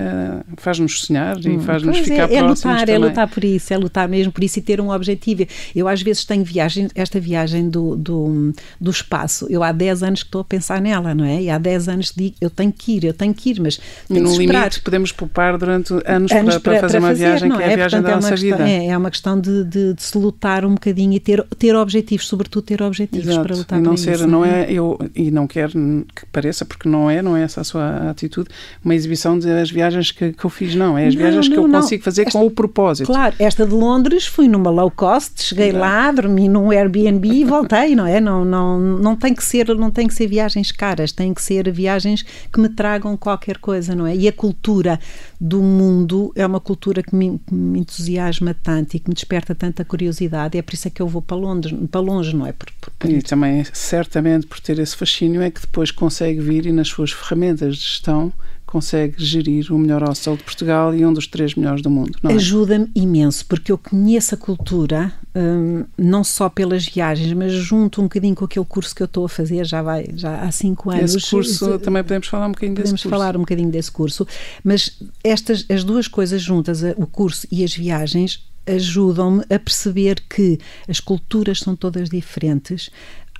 faz-nos sonhar e hum. faz-nos ficar é, é próximos lutar. É lutar por isso, é lutar mesmo por isso e ter um objetivo. Eu às vezes tenho viagem, esta viagem do, do, do espaço, eu há 10 anos que estou a pensar nela, não é? E há 10 anos digo, eu tenho que ir, eu tenho que ir, mas tenho no que esperar. limite podemos poupar durante anos, anos para, para, fazer uma viagem que é, é a viagem Portanto, da é nossa vida. É, é uma questão de, de, de, se lutar um bocadinho e ter, ter objetivos, sobretudo ter objetivos Exato. para lutar e não ser, isso. Não é? é, eu, e não quero que pareça, porque não é, não é essa a sua atitude, uma exibição das viagens que, que eu fiz, não. É as não, viagens não, que eu não. consigo fazer esta, com o propósito. Claro, esta de Londres fui numa low cost, cheguei lá, dormi num Airbnb e voltei, não é? Não, não, não, tem que ser, não tem que ser viagens caras, tem que ser viagens que me tragam qualquer coisa, não é? E a cultura do mundo é uma cultura que me, que me entusiasma tanto e que me desperta tanta curiosidade. É por isso é que eu vou para Londres, para longe, não é? Por, por, e também, certamente, por ter esse fascínio, é que depois consegue vir e nas suas ferramentas de gestão consegue gerir o melhor hostel de Portugal e um dos três melhores do mundo. É? Ajuda-me imenso, porque eu conheço a cultura, hum, não só pelas viagens, mas junto um bocadinho com aquele curso que eu estou a fazer, já vai já há cinco anos. Esse curso, também podemos falar um bocadinho podemos desse curso. Podemos falar um bocadinho desse curso, mas estas, as duas coisas juntas, o curso e as viagens, ajudam-me a perceber que as culturas são todas diferentes,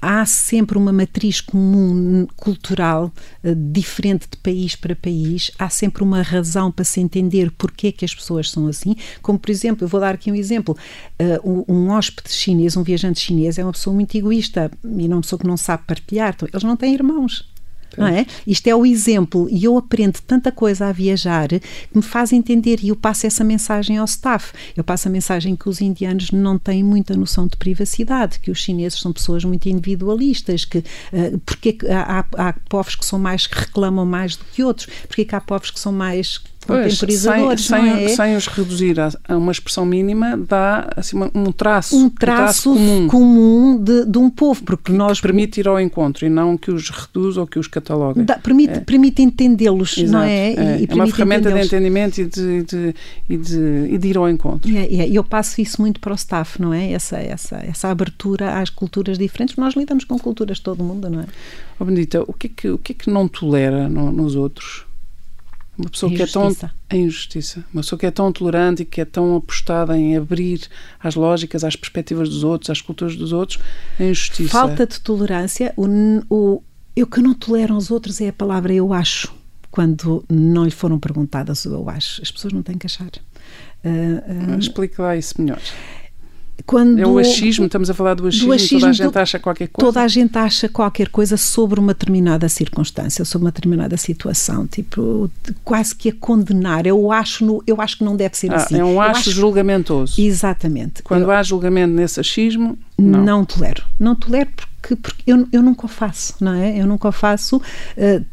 há sempre uma matriz comum cultural uh, diferente de país para país, há sempre uma razão para se entender porque é que as pessoas são assim, como por exemplo, eu vou dar aqui um exemplo, uh, um, hóspede chinês, um viajante chinês é uma pessoa muito egoísta e é uma pessoa que não sabe partilhar, então, eles não têm irmãos, não é? Isto é o exemplo e eu aprendo tanta coisa a viajar que me faz entender e eu passo essa mensagem ao staff. Eu passo a mensagem que os indianos não têm muita noção de privacidade, que os chineses são pessoas muito individualistas, que uh, porque há, há, há povos que são mais que reclamam mais do que outros, porque há povos que são mais contemporizadores, sem, é? Sem os reduzir a, uma expressão mínima, dá assim, um traço, um traço, um traço comum, comum de, de, um povo, porque nós... Permite ir ao encontro e não que os reduz ou que os catalogue. Dá, permite, é. permite entendê-los, não é? é. é uma ferramenta de entendimento e de, de, e de, e de ir ao encontro. E é, é, eu passo isso muito para o staff, não é? Essa, essa, essa abertura às culturas diferentes. Nós lidamos com culturas de todo o mundo, não é? Oh, Benedita, o que é que, o que, é que não tolera no, nos outros? Uma pessoa que é tão a injustiça, uma pessoa que é tão tolerante e que é tão apostada em abrir às lógicas, às perspectivas dos outros, às culturas dos outros, a injustiça. Falta de tolerância, o, o eu que não tolero aos outros é a palavra eu acho. Quando não lhe foram perguntadas o eu acho, as pessoas não têm que achar. Uh, uh, Explica lá isso melhor. Quando, é o achismo, estamos a falar do achismo, do achismo, toda a gente acha qualquer coisa. Toda a gente acha qualquer coisa sobre uma determinada circunstância, sobre uma determinada situação, tipo, quase que a condenar. Eu acho, no, eu acho que não deve ser ah, assim. É um acho, acho julgamentoso. Exatamente. Quando eu, há julgamento nesse achismo, não. não tolero. Não tolero porque, porque eu, eu nunca o faço, não é? Eu nunca o faço. Uh,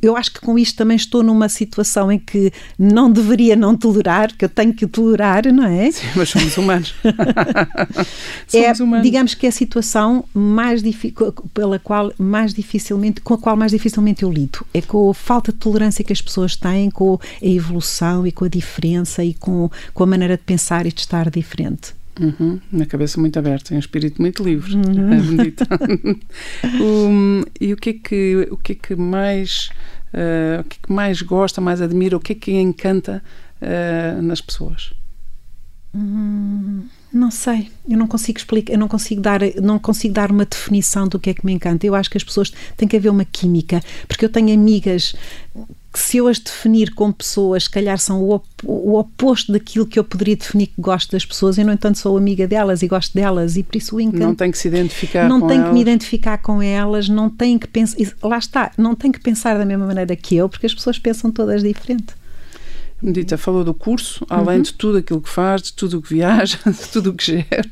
eu acho que com isto também estou numa situação em que não deveria não tolerar, que eu tenho que tolerar, não é? Sim, mas somos humanos. somos é, humanos. digamos que é a situação mais pela qual mais dificilmente, com a qual mais dificilmente eu lido. É com a falta de tolerância que as pessoas têm, com a evolução e com a diferença e com, com a maneira de pensar e de estar diferente. Uhum, uma cabeça muito aberta, um espírito muito livre, uhum. é um, e o que é que o que é que mais uh, o que é que mais gosta, mais admira, o que é que encanta uh, nas pessoas? Hum, não sei, eu não consigo explicar, eu não consigo dar, não consigo dar uma definição do que é que me encanta. Eu acho que as pessoas têm que haver uma química, porque eu tenho amigas que se eu as definir como pessoas, se calhar são o, op o, oposto daquilo que eu poderia definir que gosto das pessoas, e no entanto sou amiga delas e gosto delas, e por isso o encanto. Não tem que se identificar Não com tenho elas. que me identificar com elas, não tenho que pensar. Lá está, não tenho que pensar da mesma maneira que eu, porque as pessoas pensam todas diferente. Medita falou do curso, além uhum. de tudo aquilo que faz, de tudo o que viaja, de tudo o que gera,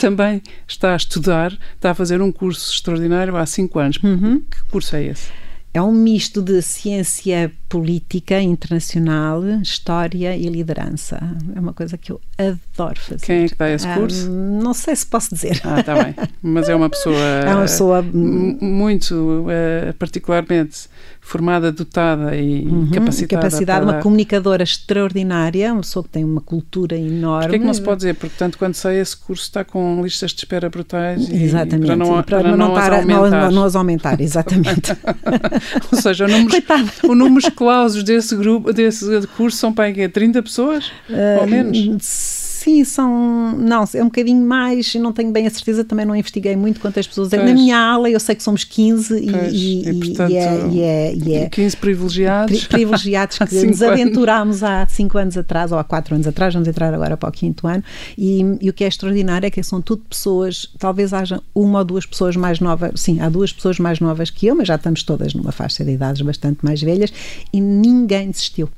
também está a estudar, está a fazer um curso extraordinário há cinco anos. Uhum. Que curso é esse? É um misto de ciência política internacional, história e liderança. É uma coisa que eu adoro fazer. Quem é que dá esse curso? não sei se posso dizer. Ah, está bem. Mas é uma pessoa. É uma pessoa. Muito, uh, particularmente formada, dotada e uhum, capacitada. Capacidade, uma comunicadora extraordinária, uma pessoa que tem uma cultura enorme. Porquê é que não se pode dizer? Porque, portanto, quando sai esse curso está com listas de espera brutais e, exatamente, para não, para, para não, não, para. Não, não as aumentar, exatamente. Ou seja, o número, o número clausos desse grupo, desse curso são para aí 30 pessoas? Uh, ou menos? Sim, são. Não, é um bocadinho mais. Não tenho bem a certeza, também não investiguei muito quantas pessoas. É. Na minha aula, eu sei que somos 15 e, e, e, portanto, e, é, e, é, e é 15 privilegiados. Pri, privilegiados que nos aventurámos há 5 anos atrás, ou há 4 anos atrás, vamos entrar agora para o quinto ano. E, e o que é extraordinário é que são tudo pessoas, talvez haja uma ou duas pessoas mais novas, sim, há duas pessoas mais novas que eu, mas já estamos todas numa faixa de idades bastante mais velhas e ninguém desistiu.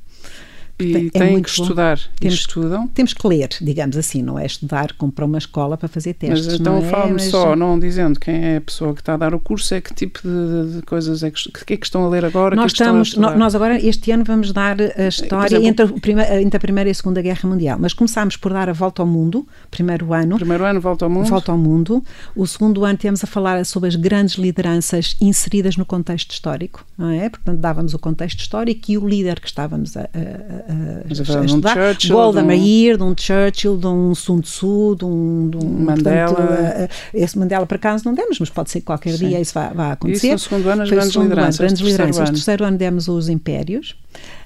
E é têm que estudar. Temos, estudam? Temos que ler, digamos assim, não é estudar como para uma escola para fazer testes. Mas então é? fala-me Mas... só, não dizendo quem é a pessoa que está a dar o curso, é que tipo de, de coisas é que, que, é que estão a ler agora? Nós, é estamos, nós agora, este ano, vamos dar a história exemplo, entre, a primeira, entre a Primeira e a Segunda Guerra Mundial. Mas começámos por dar a volta ao mundo, primeiro ano. Primeiro ano, volta ao mundo. Volta ao mundo. O segundo ano, temos a falar sobre as grandes lideranças inseridas no contexto histórico, não é? Portanto, dávamos o contexto histórico e o líder que estávamos a, a, a, a de um Churchill, Golda de um... Meir, de um Churchill, de um Sun Tzu, de um, de um Mandela. Portanto, uh, esse Mandela para acaso não demos, mas pode ser que qualquer Sim. dia isso vá, vá acontecer. Isso no segundo ano as grandes lideranças. Ano, grandes lideranças. No terceiro ano demos os impérios.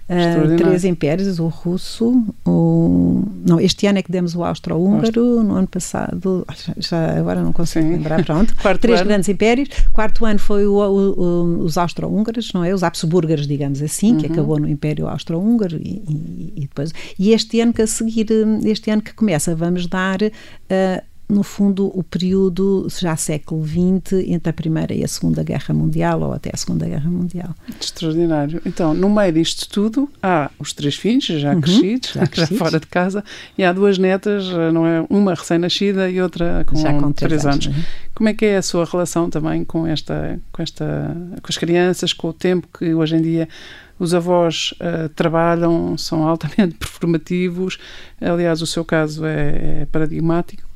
Uh, três impérios, o russo, o... Não, este ano é que demos o austro-húngaro, no ano passado, já agora não consigo Sim. lembrar, pronto. três ano. grandes impérios. Quarto ano foi o, o, os austro-húngaros, não é? Os Habsburgers, digamos assim, uhum. que acabou no Império Austro-Húngaro e, e, e, depois. E este ano que a seguir, este ano que começa, vamos dar uh, no fundo, o período já século XX entre a Primeira e a Segunda Guerra Mundial, ou até a Segunda Guerra Mundial. Extraordinário. Então, no meio disto tudo, há os três filhos já uhum, crescidos, já, crescidos. já, fora de casa, e há duas netas, não é? Uma recém-nascida e outra com, já com três, três anos. anos. Uhum. Como é que é a sua relação também com esta, com esta, com as crianças, com o tempo que hoje em dia os avós uh, trabalham, são altamente performativos. Aliás, o seu caso é, é paradigmático.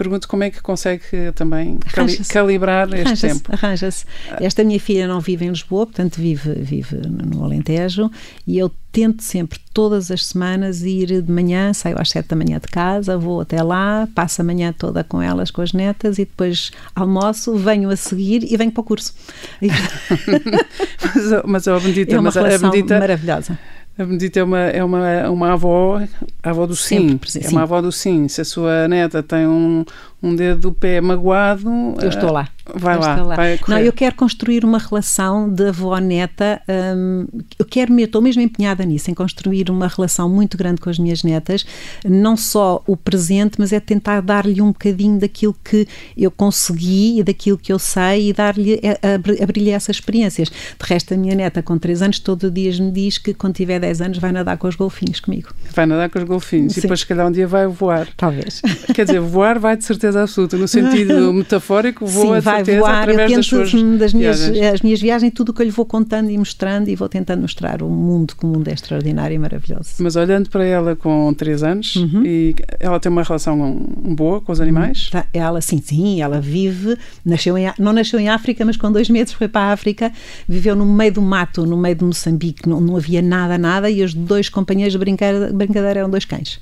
Pergunto como é que consegue também cali calibrar este arranja tempo. Arranja-se. Esta minha filha não vive em Lisboa, portanto vive, vive no Alentejo, e eu tento sempre, todas as semanas, ir de manhã, saio às sete da manhã de casa, vou até lá, passo a manhã toda com elas, com as netas, e depois almoço, venho a seguir e venho para o curso. mas, mas, oh, Bendita, é uma mas relação a Bendita, maravilhosa. A Benedita é uma, é uma, uma avó, avó do sim. Sempre, é uma avó do sim. Se a sua neta tem um, um dedo do pé magoado. Eu estou lá. Vai lá, lá. Vai não, eu quero construir uma relação de avó-neta. Hum, eu quero, estou mesmo empenhada nisso, em construir uma relação muito grande com as minhas netas. Não só o presente, mas é tentar dar-lhe um bocadinho daquilo que eu consegui e daquilo que eu sei e dar-lhe, é, abrir-lhe essas experiências. De resto, a minha neta, com 3 anos, todo dia me diz que quando tiver 10 anos vai nadar com os golfinhos comigo. Vai nadar com os golfinhos Sim. e depois, se calhar, um dia vai voar. Talvez. Quer dizer, voar vai de certeza certeza absoluta. No sentido metafórico, voa Sim, vai certeza voar. eu tento, das suas das minhas, viagens. As minhas viagens, tudo o que eu lhe vou contando e mostrando e vou tentando mostrar o mundo, que o mundo é extraordinário e maravilhoso. Mas olhando para ela com 3 anos, uhum. e ela tem uma relação boa com os animais? Tá, ela, sim, sim, ela vive, nasceu em, não nasceu em África, mas com dois meses foi para a África, viveu no meio do mato, no meio de Moçambique, não, não havia nada, nada, e os dois companheiros de brincadeira, brincadeira eram dois cães.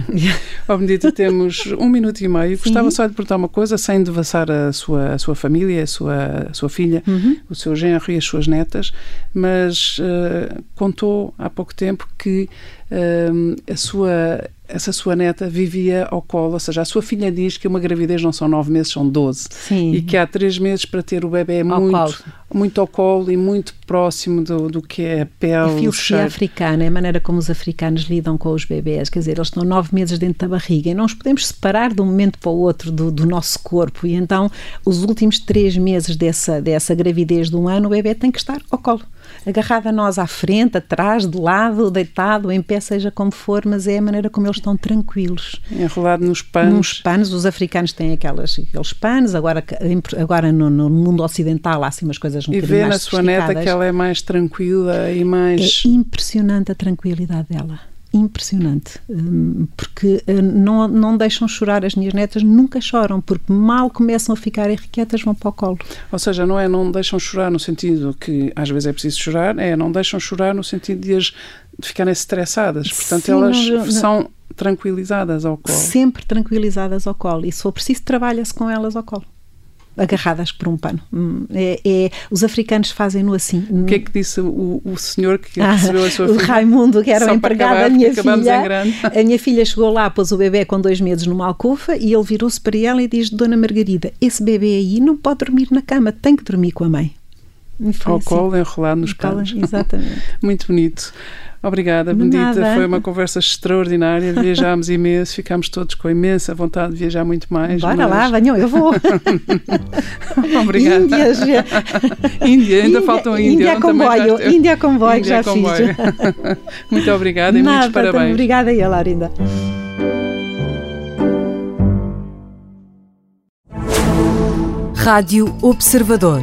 oh, Benedita, temos um minuto e meio. Sim. Gostava só de perguntar uma coisa, sem devassar a sua, a sua família, a sua, a sua filha, uhum. o seu genro e as suas netas, mas uh, contou há pouco tempo que uh, a sua essa sua neta vivia ao colo, ou seja, a sua filha diz que uma gravidez não são nove meses, são doze. E que há três meses para ter o bebê ao muito, colo. muito ao colo e muito próximo do, do que é a pele. A filosofia africana, é a maneira como os africanos lidam com os bebés. Quer dizer, eles estão nove meses dentro da barriga e não os podemos separar de um momento para o outro do, do nosso corpo. E então, os últimos três meses dessa, dessa gravidez de um ano, o bebê tem que estar ao colo agarrado a nós à frente, atrás, de lado, deitado, em pé, seja como for, mas é a maneira como eles estão tranquilos. Enrolado nos panos. Nos panos, os africanos têm aquelas, aqueles panos, agora, agora no, no mundo ocidental há assim umas coisas um e bocadinho mais E vê na sua neta que ela é mais tranquila e mais... É impressionante a tranquilidade dela impressionante, hum, porque hum, não, não deixam chorar. As minhas netas nunca choram, porque mal começam a ficar irrequietas, vão para o colo. Ou seja, não é não deixam chorar no sentido que às vezes é preciso chorar, é não deixam chorar no sentido de, as, de ficarem estressadas. Portanto, Sim, elas não, são tranquilizadas ao colo. Sempre tranquilizadas ao colo. E se for preciso, trabalha-se com elas ao colo agarradas por um pano. Hum, é, é os africanos fazem-no assim. O que é que disse o, o senhor que ah, recebeu a sua filha? O Raimundo, que era Só o empregado da minha filha. A minha filha chegou lá, pôs o bebê com dois meses numa alcofa e ele virou-se para ela e diz: Dona Margarida, esse bebê aí não pode dormir na cama, tem que dormir com a mãe. Ao colo, enrolado nos calos. Exatamente. Muito bonito. Obrigada, Bendita. Foi uma conversa extraordinária. Viajámos imenso, ficámos todos com imensa vontade de viajar muito mais. Bora mas... lá, venham, eu vou. Obrigada. Índias. Índia, ainda falta um Índia. Índia comboio, Índia comboio, Índia já comboio. fiz. muito obrigada e Nada, muitos parabéns. Obrigada e a Laurinda. Rádio Observador.